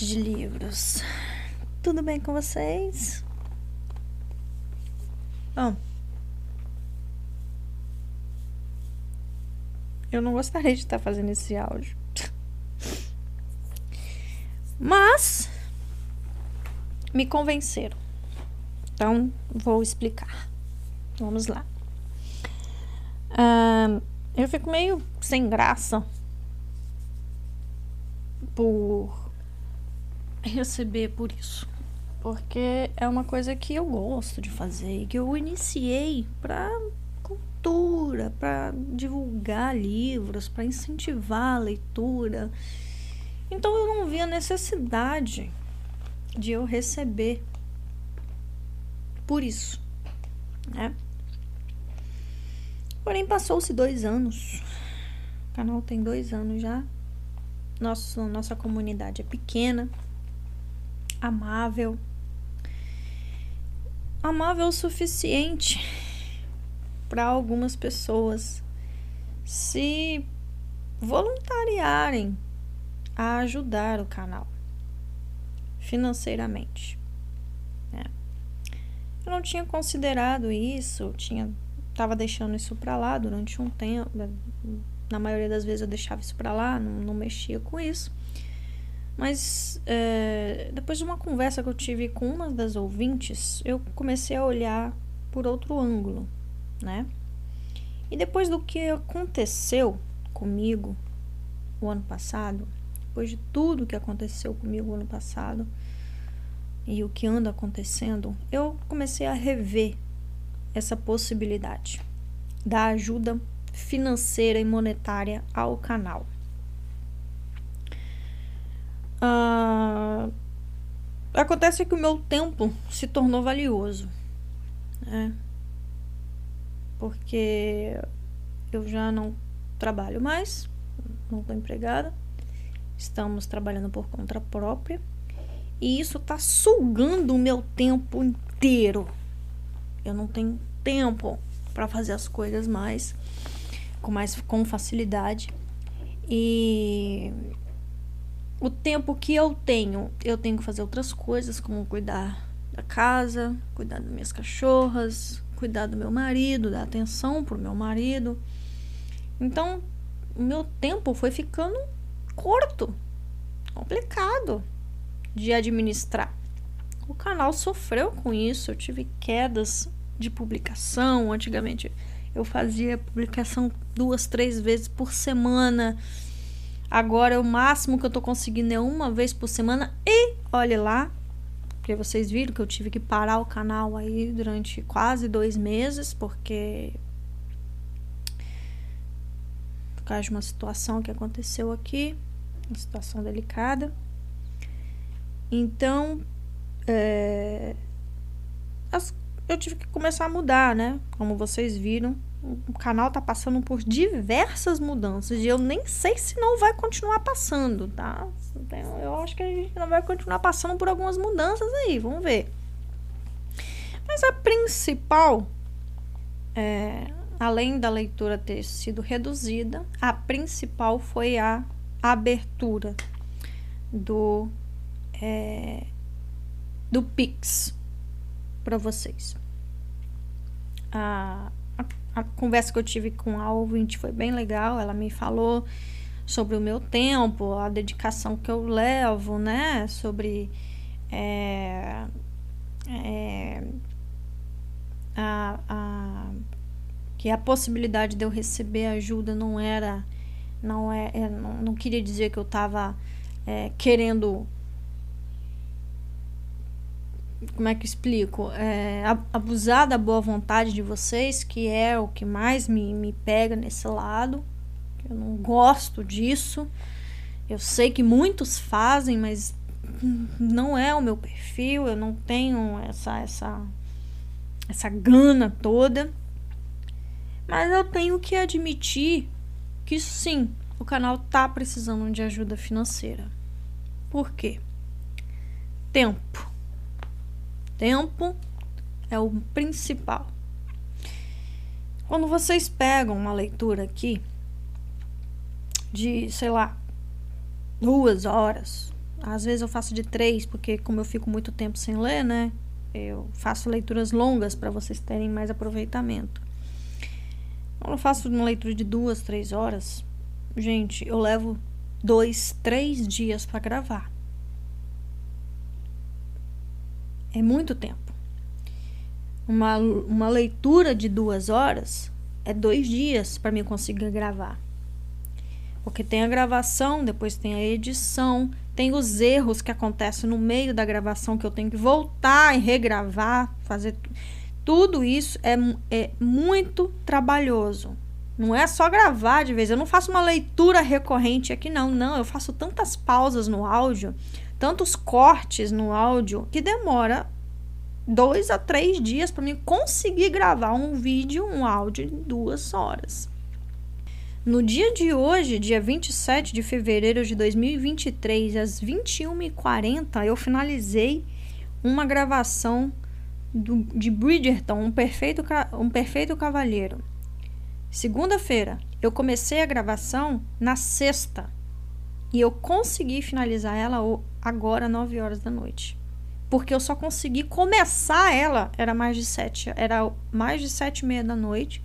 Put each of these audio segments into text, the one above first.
de livros. Tudo bem com vocês? Bom, eu não gostaria de estar fazendo esse áudio. Mas me convenceram. Então, vou explicar. Vamos lá. Eu fico meio sem graça por receber por isso. Porque é uma coisa que eu gosto de fazer, que eu iniciei para cultura, para divulgar livros, para incentivar a leitura. Então eu não vi a necessidade de eu receber por isso, né? Porém, passou-se dois anos. O canal tem dois anos já. Nosso, nossa comunidade é pequena, amável. Amável o suficiente para algumas pessoas se voluntariarem a ajudar o canal financeiramente. Né? Eu não tinha considerado isso, tinha estava deixando isso para lá durante um tempo. Na maioria das vezes eu deixava isso para lá, não, não, mexia com isso. Mas é, depois de uma conversa que eu tive com uma das ouvintes, eu comecei a olhar por outro ângulo, né? E depois do que aconteceu comigo o ano passado, depois de tudo que aconteceu comigo o ano passado e o que anda acontecendo, eu comecei a rever essa possibilidade da ajuda financeira e monetária ao canal. Uh, acontece que o meu tempo se tornou valioso, né? Porque eu já não trabalho mais, não estou empregada, estamos trabalhando por conta própria e isso está sugando o meu tempo inteiro eu não tenho tempo para fazer as coisas mais com mais com facilidade. E o tempo que eu tenho, eu tenho que fazer outras coisas, como cuidar da casa, cuidar das minhas cachorras, cuidar do meu marido, dar atenção pro meu marido. Então, o meu tempo foi ficando curto, complicado de administrar. O canal sofreu com isso, eu tive quedas de publicação. Antigamente eu fazia publicação duas, três vezes por semana. Agora o máximo que eu tô conseguindo é uma vez por semana. E olhe lá, porque vocês viram que eu tive que parar o canal aí durante quase dois meses, porque por causa de uma situação que aconteceu aqui, uma situação delicada. Então, é, as, eu tive que começar a mudar, né? Como vocês viram, o canal tá passando por diversas mudanças e eu nem sei se não vai continuar passando, tá? Eu acho que a gente não vai continuar passando por algumas mudanças aí, vamos ver. Mas a principal, é, além da leitura ter sido reduzida, a principal foi a abertura do é, do Pix para vocês. A, a, conversa que eu tive com a ouvinte foi bem legal. Ela me falou sobre o meu tempo, a dedicação que eu levo, né? Sobre é, é, a, a, que a possibilidade de eu receber ajuda não era, não é, é não, não queria dizer que eu estava é, querendo como é que explico? É, abusar da boa vontade de vocês, que é o que mais me, me pega nesse lado. Eu não gosto disso. Eu sei que muitos fazem, mas não é o meu perfil. Eu não tenho essa, essa, essa gana toda. Mas eu tenho que admitir que sim, o canal tá precisando de ajuda financeira. Por quê? Tempo tempo é o principal. Quando vocês pegam uma leitura aqui de, sei lá, duas horas, Às vezes eu faço de três, porque como eu fico muito tempo sem ler, né? Eu faço leituras longas para vocês terem mais aproveitamento. Quando eu faço uma leitura de duas, três horas, gente, eu levo dois, três dias para gravar. É muito tempo. Uma, uma leitura de duas horas é dois dias para mim conseguir gravar. Porque tem a gravação, depois tem a edição, tem os erros que acontecem no meio da gravação que eu tenho que voltar e regravar, fazer tudo isso é, é muito trabalhoso. Não é só gravar de vez. Eu não faço uma leitura recorrente aqui, não. Não, eu faço tantas pausas no áudio, tantos cortes no áudio, que demora dois a três dias para mim conseguir gravar um vídeo, um áudio em duas horas. No dia de hoje, dia 27 de fevereiro de 2023, às 21h40, eu finalizei uma gravação do, de Bridgerton, um perfeito, um perfeito cavalheiro. Segunda-feira, eu comecei a gravação na sexta e eu consegui finalizar ela agora, 9 horas da noite. Porque eu só consegui começar ela, era mais de sete, era mais de sete e meia da noite.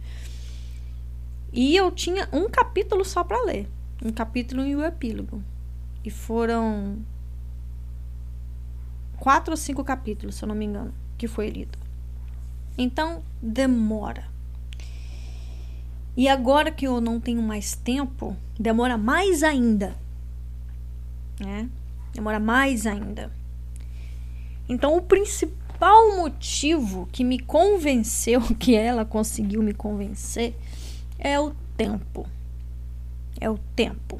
E eu tinha um capítulo só para ler. Um capítulo e o epílogo. E foram quatro ou cinco capítulos, se eu não me engano, que foi lido. Então, demora. E agora que eu não tenho mais tempo, demora mais ainda. Né? Demora mais ainda. Então, o principal motivo que me convenceu, que ela conseguiu me convencer, é o tempo. É o tempo.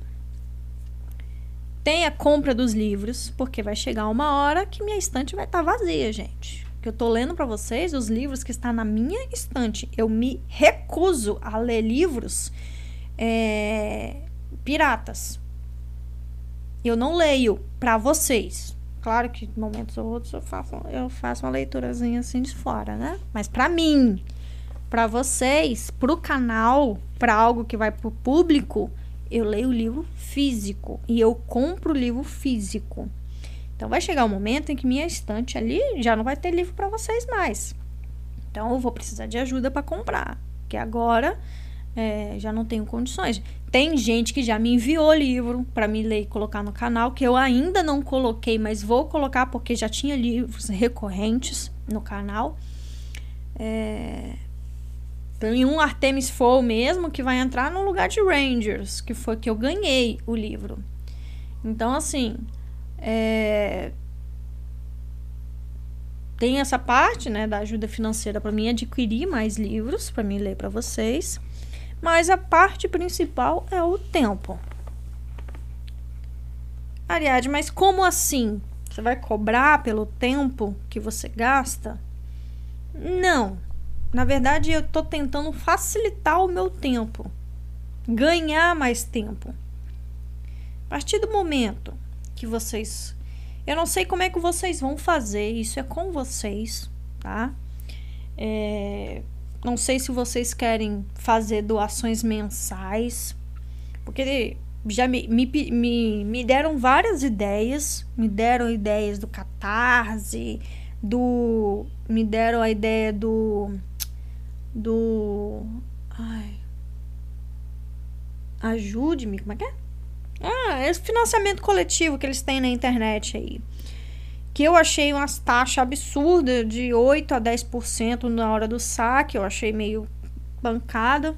Tem a compra dos livros, porque vai chegar uma hora que minha estante vai estar tá vazia, gente. Que eu tô lendo para vocês os livros que estão na minha estante. Eu me recuso a ler livros é, piratas. Eu não leio para vocês. Claro que em momentos ou outros eu faço, eu faço uma leiturazinha assim de fora, né? Mas para mim, para vocês, para o canal, para algo que vai para o público, eu leio o livro físico e eu compro o livro físico. Então vai chegar um momento em que minha estante ali já não vai ter livro para vocês mais. Então eu vou precisar de ajuda para comprar, que agora é, já não tenho condições. Tem gente que já me enviou livro para me ler e colocar no canal, que eu ainda não coloquei, mas vou colocar porque já tinha livros recorrentes no canal. É, tem um Artemis Fowl mesmo que vai entrar no lugar de Rangers, que foi que eu ganhei o livro. Então, assim, é... tem essa parte, né, da ajuda financeira para mim adquirir mais livros para mim ler para vocês, mas a parte principal é o tempo. Ariadne, mas como assim? Você vai cobrar pelo tempo que você gasta? Não. Na verdade, eu estou tentando facilitar o meu tempo, ganhar mais tempo. A partir do momento que vocês. Eu não sei como é que vocês vão fazer, isso é com vocês, tá? É, não sei se vocês querem fazer doações mensais, porque já me, me, me, me deram várias ideias, me deram ideias do Catarse, do. Me deram a ideia do do. Ai. Ajude-me, como é que é? Ah, é financiamento coletivo que eles têm na internet aí. Que eu achei umas taxas absurdas de 8 a 10% na hora do saque. Eu achei meio bancada.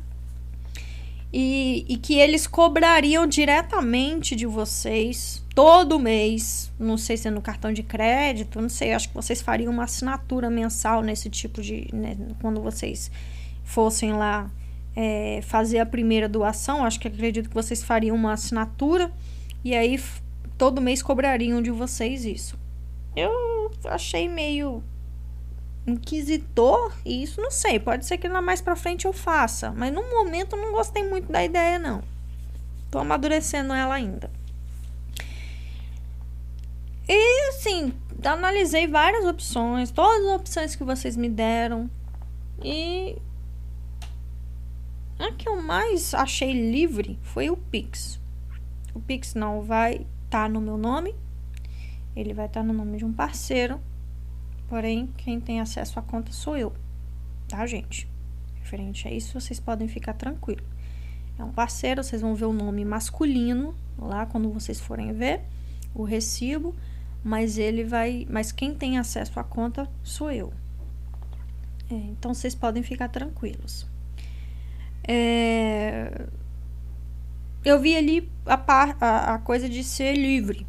E, e que eles cobrariam diretamente de vocês todo mês. Não sei se é no cartão de crédito, não sei. Acho que vocês fariam uma assinatura mensal nesse tipo de. Né, quando vocês fossem lá é, fazer a primeira doação. Acho que acredito que vocês fariam uma assinatura. E aí todo mês cobrariam de vocês isso. Eu achei meio inquisitor, e isso não sei, pode ser que lá mais para frente eu faça, mas no momento eu não gostei muito da ideia não. Tô amadurecendo ela ainda. E assim, analisei várias opções, todas as opções que vocês me deram e a que eu mais achei livre foi o Pix. O Pix não vai estar tá no meu nome. Ele vai estar no nome de um parceiro, porém quem tem acesso à conta sou eu, tá, gente? Referente a isso, vocês podem ficar tranquilos. É um parceiro, vocês vão ver o nome masculino lá quando vocês forem ver o recibo, mas ele vai, mas quem tem acesso à conta sou eu. É, então vocês podem ficar tranquilos. É, eu vi ali a, par, a, a coisa de ser livre.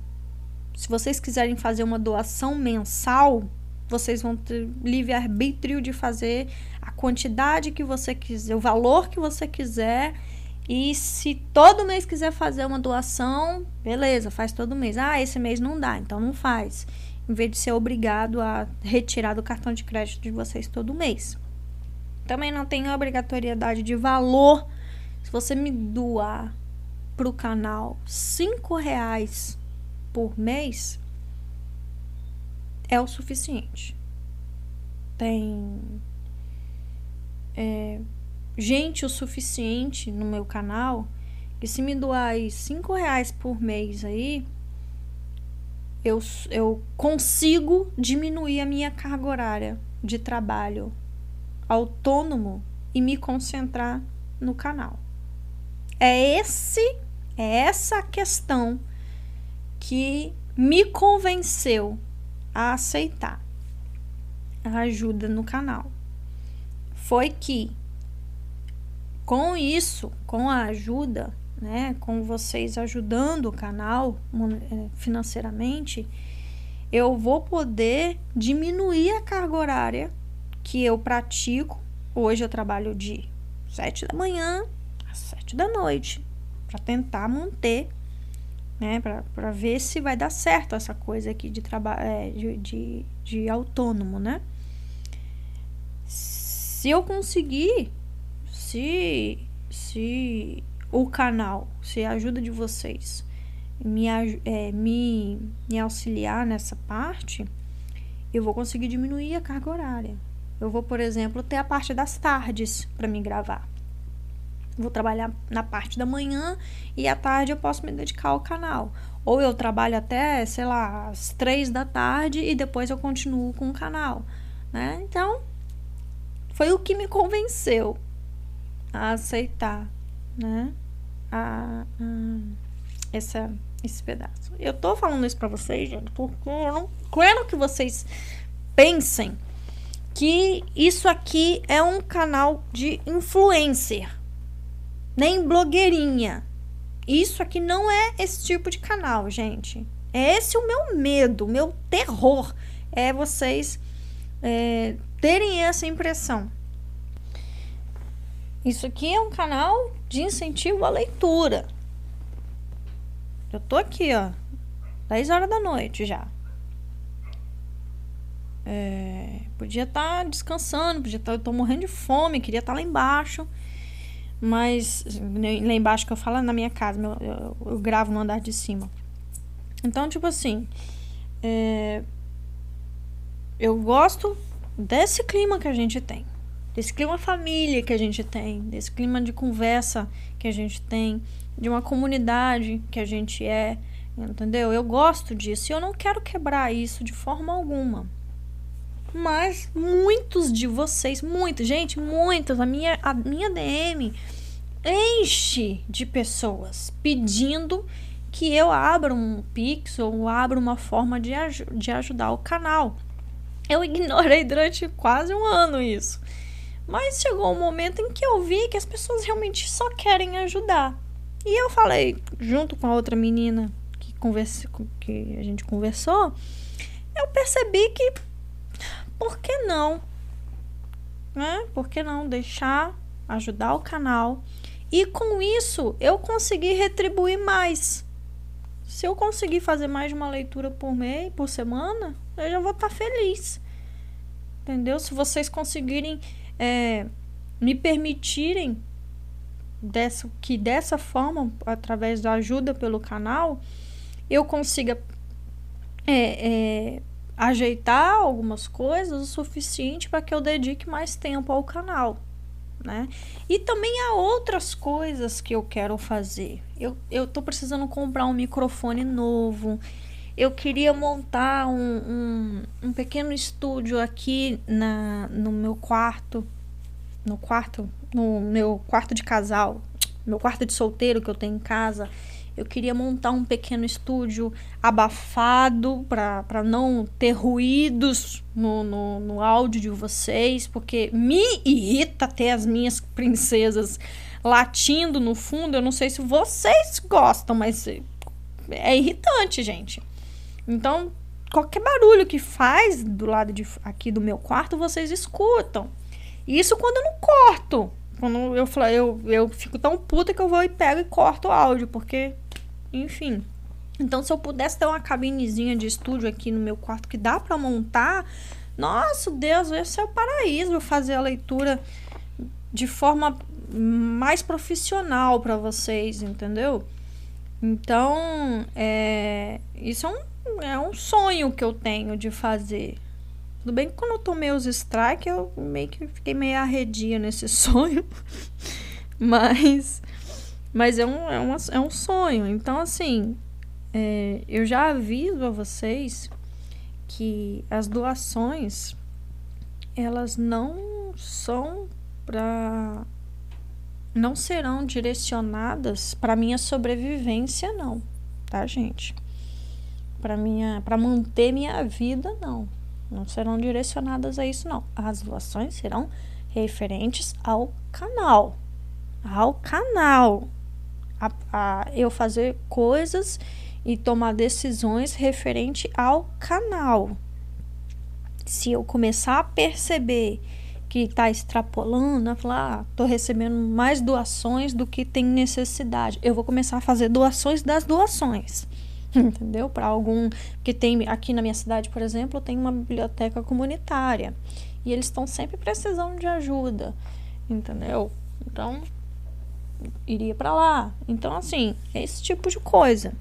Se vocês quiserem fazer uma doação mensal, vocês vão ter livre arbítrio de fazer a quantidade que você quiser, o valor que você quiser. E se todo mês quiser fazer uma doação, beleza, faz todo mês. Ah, esse mês não dá, então não faz. Em vez de ser obrigado a retirar do cartão de crédito de vocês todo mês. Também não tem obrigatoriedade de valor. Se você me doar para o canal cinco reais por mês, é o suficiente. Tem é, gente o suficiente no meu canal que se me doar aí cinco reais por mês aí, eu, eu consigo diminuir a minha carga horária de trabalho autônomo e me concentrar no canal. É esse, é essa questão que me convenceu a aceitar a ajuda no canal. Foi que com isso, com a ajuda, né, com vocês ajudando o canal é, financeiramente, eu vou poder diminuir a carga horária que eu pratico. Hoje eu trabalho de 7 da manhã às 7 da noite para tentar manter, né, para ver se vai dar certo essa coisa aqui de trabalho é, de, de, de autônomo, né? Se eu conseguir, se se o canal, se a ajuda de vocês me, é, me, me auxiliar nessa parte, eu vou conseguir diminuir a carga horária. Eu vou, por exemplo, ter a parte das tardes para me gravar. Vou trabalhar na parte da manhã e à tarde eu posso me dedicar ao canal. Ou eu trabalho até, sei lá, às três da tarde e depois eu continuo com o canal, né? Então, foi o que me convenceu a aceitar, né? A, a essa, esse pedaço. Eu tô falando isso para vocês, gente, porque eu não quero que vocês pensem que isso aqui é um canal de influencer, nem blogueirinha. Isso aqui não é esse tipo de canal, gente. É esse o meu medo, o meu terror. É vocês é, terem essa impressão. Isso aqui é um canal de incentivo à leitura. Eu tô aqui, ó. 10 horas da noite já. É, podia estar tá descansando, podia estar. Tá, eu tô morrendo de fome, queria estar tá lá embaixo. Mas lá embaixo que eu falo é na minha casa, eu, eu, eu gravo no andar de cima. Então, tipo assim, é, eu gosto desse clima que a gente tem, desse clima família que a gente tem, desse clima de conversa que a gente tem, de uma comunidade que a gente é, entendeu? Eu gosto disso e eu não quero quebrar isso de forma alguma. Mas muitos de vocês, muitos, gente, muitas, a minha, a minha DM enche de pessoas pedindo que eu abra um Pix ou abra uma forma de, aj de ajudar o canal. Eu ignorei durante quase um ano isso. Mas chegou um momento em que eu vi que as pessoas realmente só querem ajudar. E eu falei, junto com a outra menina que, converse, que a gente conversou, eu percebi que por que não? Né? Por que não deixar ajudar o canal? E com isso eu consegui retribuir mais. Se eu conseguir fazer mais uma leitura por mês, por semana, eu já vou estar tá feliz. Entendeu? Se vocês conseguirem é, me permitirem dessa, que dessa forma, através da ajuda pelo canal, eu consiga é, é, ajeitar algumas coisas o suficiente para que eu dedique mais tempo ao canal, né? E também há outras coisas que eu quero fazer. Eu, eu tô precisando comprar um microfone novo. eu queria montar um, um, um pequeno estúdio aqui na, no meu quarto, no quarto, no meu quarto de casal, meu quarto de solteiro que eu tenho em casa. Eu queria montar um pequeno estúdio abafado para não ter ruídos no, no, no áudio de vocês, porque me irrita ter as minhas princesas latindo no fundo. Eu não sei se vocês gostam, mas é irritante, gente. Então, qualquer barulho que faz do lado de aqui do meu quarto, vocês escutam. Isso quando eu não corto. Quando eu eu, eu fico tão puta que eu vou e pego e corto o áudio, porque, enfim. Então, se eu pudesse ter uma cabinezinha de estúdio aqui no meu quarto que dá para montar, nossa, Deus, esse é o paraíso eu fazer a leitura de forma mais profissional para vocês, entendeu? Então, é, isso é um é um sonho que eu tenho de fazer. Tudo bem que quando eu tomei os strike, eu meio que fiquei meio arredia nesse sonho. mas mas é um, é, um, é um sonho. Então, assim, é, eu já aviso a vocês que as doações elas não são para não serão direcionadas para minha sobrevivência não, tá, gente? para minha para manter minha vida, não. Não serão direcionadas a isso, não. As doações serão referentes ao canal. Ao canal. A, a eu fazer coisas e tomar decisões referente ao canal. Se eu começar a perceber que está extrapolando, a falar, ah, tô recebendo mais doações do que tem necessidade. Eu vou começar a fazer doações das doações. entendeu? Para algum que tem aqui na minha cidade, por exemplo, tem uma biblioteca comunitária e eles estão sempre precisando de ajuda, entendeu? Então iria para lá. Então assim, é esse tipo de coisa.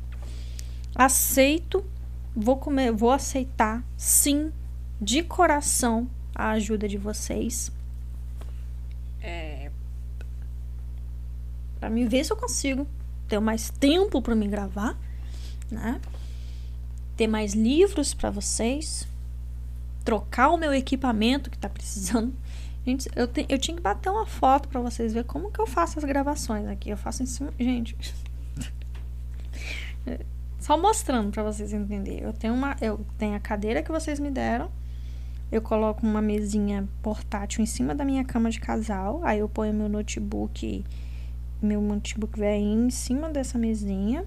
Aceito, vou comer, vou aceitar, sim, de coração a ajuda de vocês. É, para me ver se eu consigo ter mais tempo para me gravar né? Ter mais livros para vocês, trocar o meu equipamento que tá precisando. Gente, eu, te, eu tinha que bater uma foto para vocês ver como que eu faço as gravações aqui. Eu faço em cima, gente. Só mostrando para vocês entenderem. Eu tenho uma, eu tenho a cadeira que vocês me deram. Eu coloco uma mesinha portátil em cima da minha cama de casal. Aí eu ponho meu notebook, meu notebook velho em cima dessa mesinha.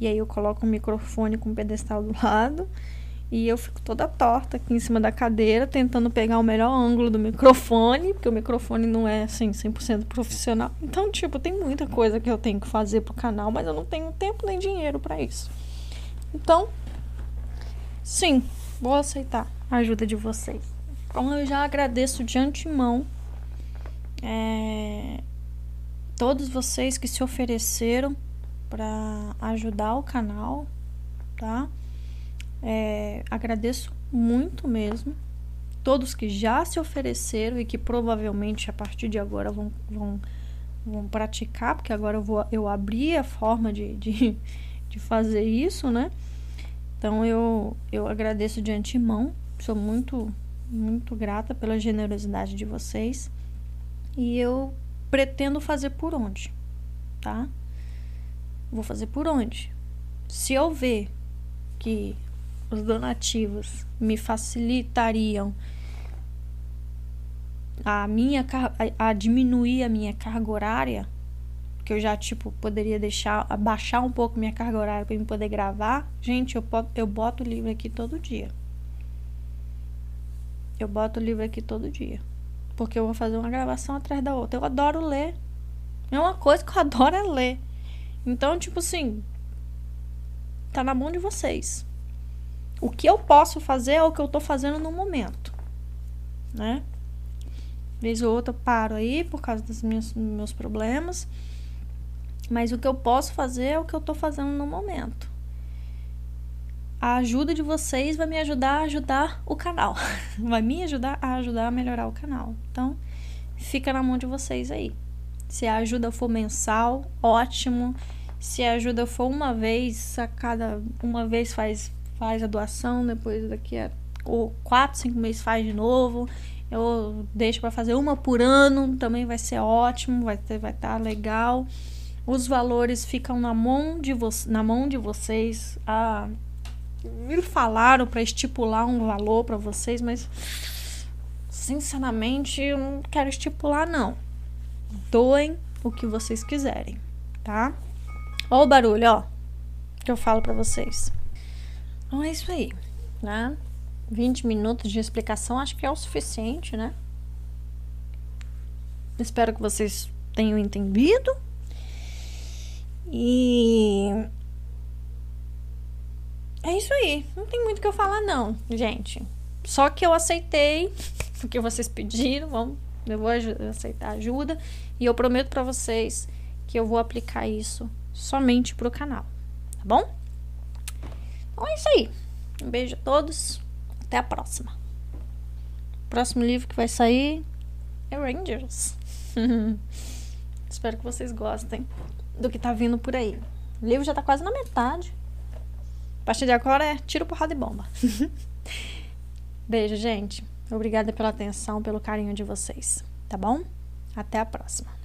E aí eu coloco um microfone com um pedestal do lado e eu fico toda torta aqui em cima da cadeira, tentando pegar o melhor ângulo do microfone, porque o microfone não é assim 100% profissional. Então, tipo, tem muita coisa que eu tenho que fazer pro canal, mas eu não tenho tempo nem dinheiro para isso. Então, sim, vou aceitar a ajuda de vocês. Então, eu já agradeço de antemão é, todos vocês que se ofereceram para ajudar o canal, tá? É, agradeço muito mesmo. Todos que já se ofereceram e que provavelmente a partir de agora vão, vão, vão praticar, porque agora eu, vou, eu abri a forma de, de, de fazer isso, né? Então eu, eu agradeço de antemão, sou muito, muito grata pela generosidade de vocês e eu pretendo fazer por onde, tá? Vou fazer por onde? Se eu ver que os donativos me facilitariam a minha a, a diminuir a minha carga horária, que eu já tipo poderia deixar abaixar um pouco minha carga horária para eu poder gravar, gente, eu eu boto o livro aqui todo dia. Eu boto o livro aqui todo dia. Porque eu vou fazer uma gravação atrás da outra. Eu adoro ler. É uma coisa que eu adoro é ler. Então, tipo assim, tá na mão de vocês. O que eu posso fazer é o que eu tô fazendo no momento, né? Vez ou outra eu paro aí por causa dos meus, meus problemas. Mas o que eu posso fazer é o que eu tô fazendo no momento. A ajuda de vocês vai me ajudar a ajudar o canal. Vai me ajudar a ajudar a melhorar o canal. Então, fica na mão de vocês aí. Se a ajuda for mensal, ótimo. Se a ajuda for uma vez, a cada uma vez faz faz a doação, depois daqui a ou quatro, cinco meses faz de novo. Eu deixo para fazer uma por ano, também vai ser ótimo, vai ter, vai estar tá legal. Os valores ficam na mão de, vo na mão de vocês. Ah, me falaram para estipular um valor para vocês, mas sinceramente eu não quero estipular não. Doem o que vocês quiserem, tá? Ó o barulho, ó, que eu falo para vocês. Então é isso aí, né? 20 minutos de explicação acho que é o suficiente, né? Espero que vocês tenham entendido. E é isso aí. Não tem muito o que eu falar, não, gente. Só que eu aceitei o que vocês pediram. Vamos, eu vou aceitar ajuda. E eu prometo para vocês que eu vou aplicar isso somente pro canal. Tá bom? Então é isso aí. Um beijo a todos. Até a próxima. O próximo livro que vai sair é Rangers. Espero que vocês gostem do que tá vindo por aí. O livro já tá quase na metade. A partir de agora é tiro, porrada e bomba. Beijo, gente. Obrigada pela atenção, pelo carinho de vocês. Tá bom? Até a próxima.